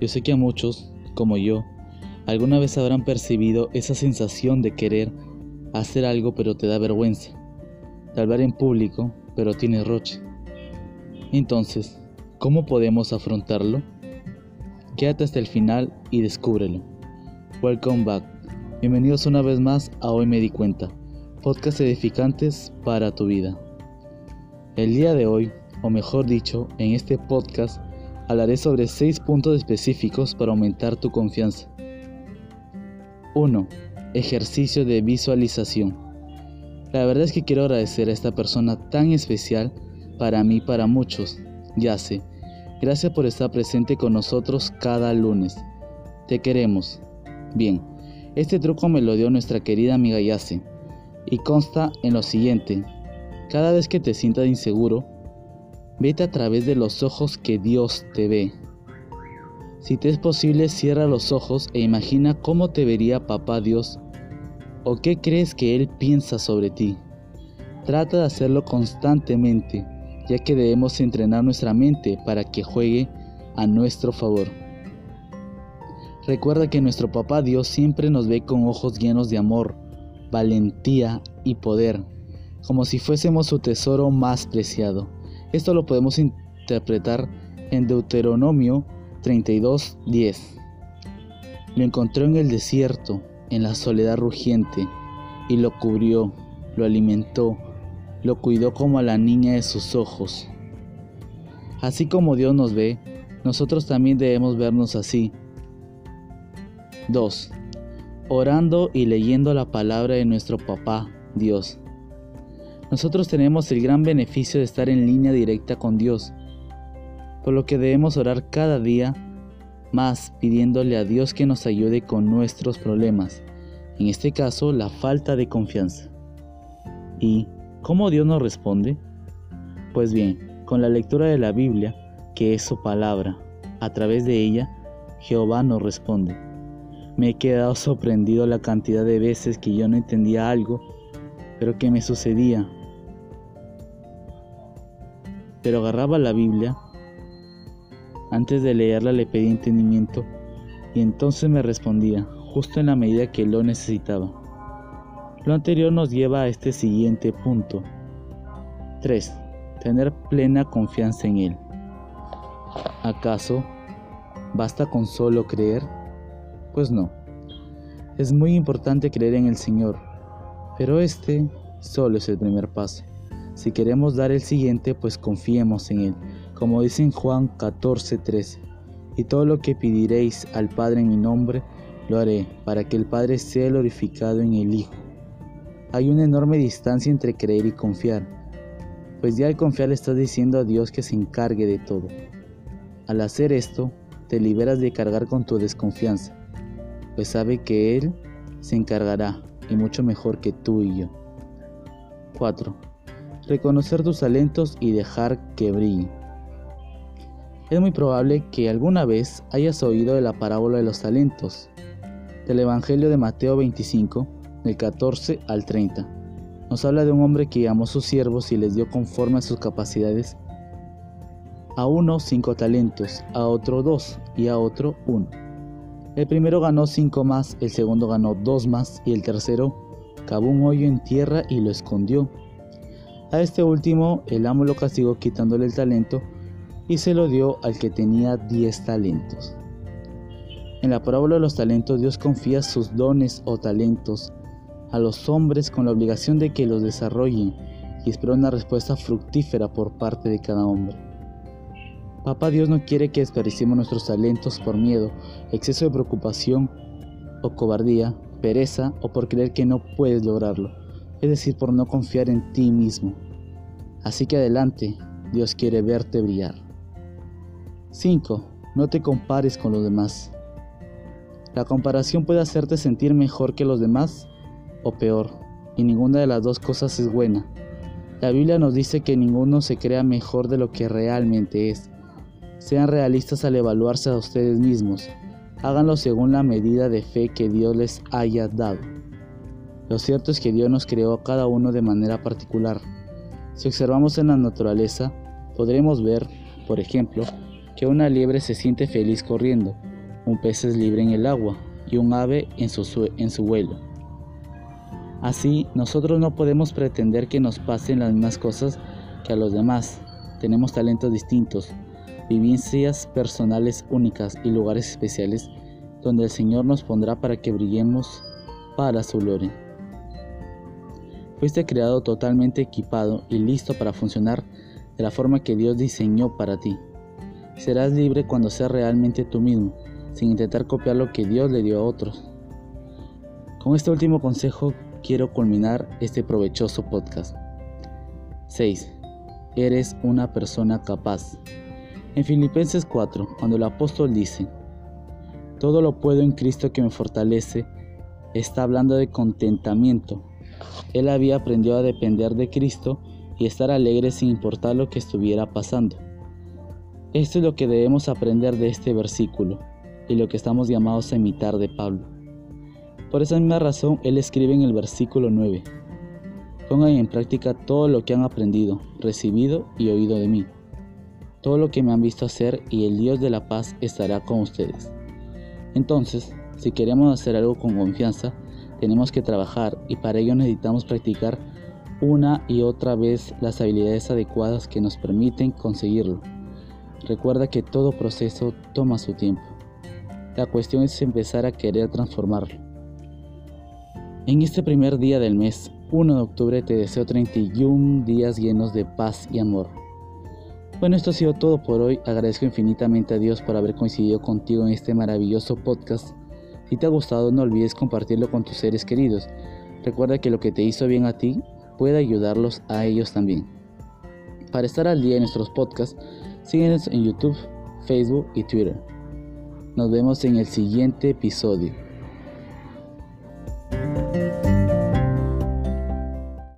Yo sé que a muchos, como yo, alguna vez habrán percibido esa sensación de querer hacer algo pero te da vergüenza, de hablar en público pero tienes roche. Entonces, ¿cómo podemos afrontarlo? Quédate hasta el final y descúbrelo. Welcome back. Bienvenidos una vez más a Hoy Me Di Cuenta, podcast edificantes para tu vida. El día de hoy, o mejor dicho, en este podcast, hablaré sobre 6 puntos específicos para aumentar tu confianza. 1. Ejercicio de visualización. La verdad es que quiero agradecer a esta persona tan especial para mí y para muchos. Yase, gracias por estar presente con nosotros cada lunes. Te queremos. Bien, este truco me lo dio nuestra querida amiga Yase y consta en lo siguiente. Cada vez que te sientas inseguro, Vete a través de los ojos que Dios te ve. Si te es posible, cierra los ojos e imagina cómo te vería Papá Dios o qué crees que Él piensa sobre ti. Trata de hacerlo constantemente, ya que debemos entrenar nuestra mente para que juegue a nuestro favor. Recuerda que nuestro Papá Dios siempre nos ve con ojos llenos de amor, valentía y poder, como si fuésemos su tesoro más preciado. Esto lo podemos interpretar en Deuteronomio 32:10. Lo encontró en el desierto, en la soledad rugiente, y lo cubrió, lo alimentó, lo cuidó como a la niña de sus ojos. Así como Dios nos ve, nosotros también debemos vernos así. 2. Orando y leyendo la palabra de nuestro papá, Dios. Nosotros tenemos el gran beneficio de estar en línea directa con Dios, por lo que debemos orar cada día más pidiéndole a Dios que nos ayude con nuestros problemas, en este caso la falta de confianza. ¿Y cómo Dios nos responde? Pues bien, con la lectura de la Biblia, que es su palabra, a través de ella, Jehová nos responde. Me he quedado sorprendido la cantidad de veces que yo no entendía algo, pero que me sucedía pero agarraba la Biblia. Antes de leerla le pedí entendimiento y entonces me respondía, justo en la medida que lo necesitaba. Lo anterior nos lleva a este siguiente punto. 3. Tener plena confianza en Él. ¿Acaso basta con solo creer? Pues no. Es muy importante creer en el Señor, pero este solo es el primer paso. Si queremos dar el siguiente, pues confiemos en Él, como dice en Juan 14:13. Y todo lo que pediréis al Padre en mi nombre, lo haré, para que el Padre sea glorificado en el Hijo. Hay una enorme distancia entre creer y confiar, pues ya al confiar le estás diciendo a Dios que se encargue de todo. Al hacer esto, te liberas de cargar con tu desconfianza, pues sabe que Él se encargará, y mucho mejor que tú y yo. 4 reconocer tus talentos y dejar que brillen. Es muy probable que alguna vez hayas oído de la parábola de los talentos, del Evangelio de Mateo 25, del 14 al 30. Nos habla de un hombre que llamó a sus siervos y les dio conforme a sus capacidades. A uno cinco talentos, a otro dos y a otro uno. El primero ganó cinco más, el segundo ganó dos más y el tercero cavó un hoyo en tierra y lo escondió a este último el amo lo castigó quitándole el talento y se lo dio al que tenía 10 talentos. En la parábola de los talentos Dios confía sus dones o talentos a los hombres con la obligación de que los desarrollen y espera una respuesta fructífera por parte de cada hombre. Papá Dios no quiere que desperdiciemos nuestros talentos por miedo, exceso de preocupación o cobardía, pereza o por creer que no puedes lograrlo es decir, por no confiar en ti mismo. Así que adelante, Dios quiere verte brillar. 5. No te compares con los demás. La comparación puede hacerte sentir mejor que los demás o peor, y ninguna de las dos cosas es buena. La Biblia nos dice que ninguno se crea mejor de lo que realmente es. Sean realistas al evaluarse a ustedes mismos. Háganlo según la medida de fe que Dios les haya dado. Lo cierto es que Dios nos creó a cada uno de manera particular. Si observamos en la naturaleza, podremos ver, por ejemplo, que una liebre se siente feliz corriendo, un pez es libre en el agua y un ave en su, vuelo. Así, nosotros no podemos pretender que nos pasen las mismas cosas que a los demás. Tenemos talentos distintos, vivencias personales únicas y lugares especiales donde el Señor nos pondrá para que brillemos para su gloria. Fuiste creado totalmente equipado y listo para funcionar de la forma que Dios diseñó para ti. Serás libre cuando seas realmente tú mismo, sin intentar copiar lo que Dios le dio a otros. Con este último consejo quiero culminar este provechoso podcast. 6. Eres una persona capaz. En Filipenses 4, cuando el apóstol dice, Todo lo puedo en Cristo que me fortalece, está hablando de contentamiento. Él había aprendido a depender de Cristo y estar alegre sin importar lo que estuviera pasando. Esto es lo que debemos aprender de este versículo y lo que estamos llamados a imitar de Pablo. Por esa misma razón, él escribe en el versículo 9, Pongan en práctica todo lo que han aprendido, recibido y oído de mí, todo lo que me han visto hacer y el Dios de la paz estará con ustedes. Entonces, si queremos hacer algo con confianza, tenemos que trabajar y para ello necesitamos practicar una y otra vez las habilidades adecuadas que nos permiten conseguirlo. Recuerda que todo proceso toma su tiempo. La cuestión es empezar a querer transformarlo. En este primer día del mes, 1 de octubre, te deseo 31 días llenos de paz y amor. Bueno, esto ha sido todo por hoy. Agradezco infinitamente a Dios por haber coincidido contigo en este maravilloso podcast. Si te ha gustado, no olvides compartirlo con tus seres queridos. Recuerda que lo que te hizo bien a ti puede ayudarlos a ellos también. Para estar al día en nuestros podcasts, síguenos en YouTube, Facebook y Twitter. Nos vemos en el siguiente episodio.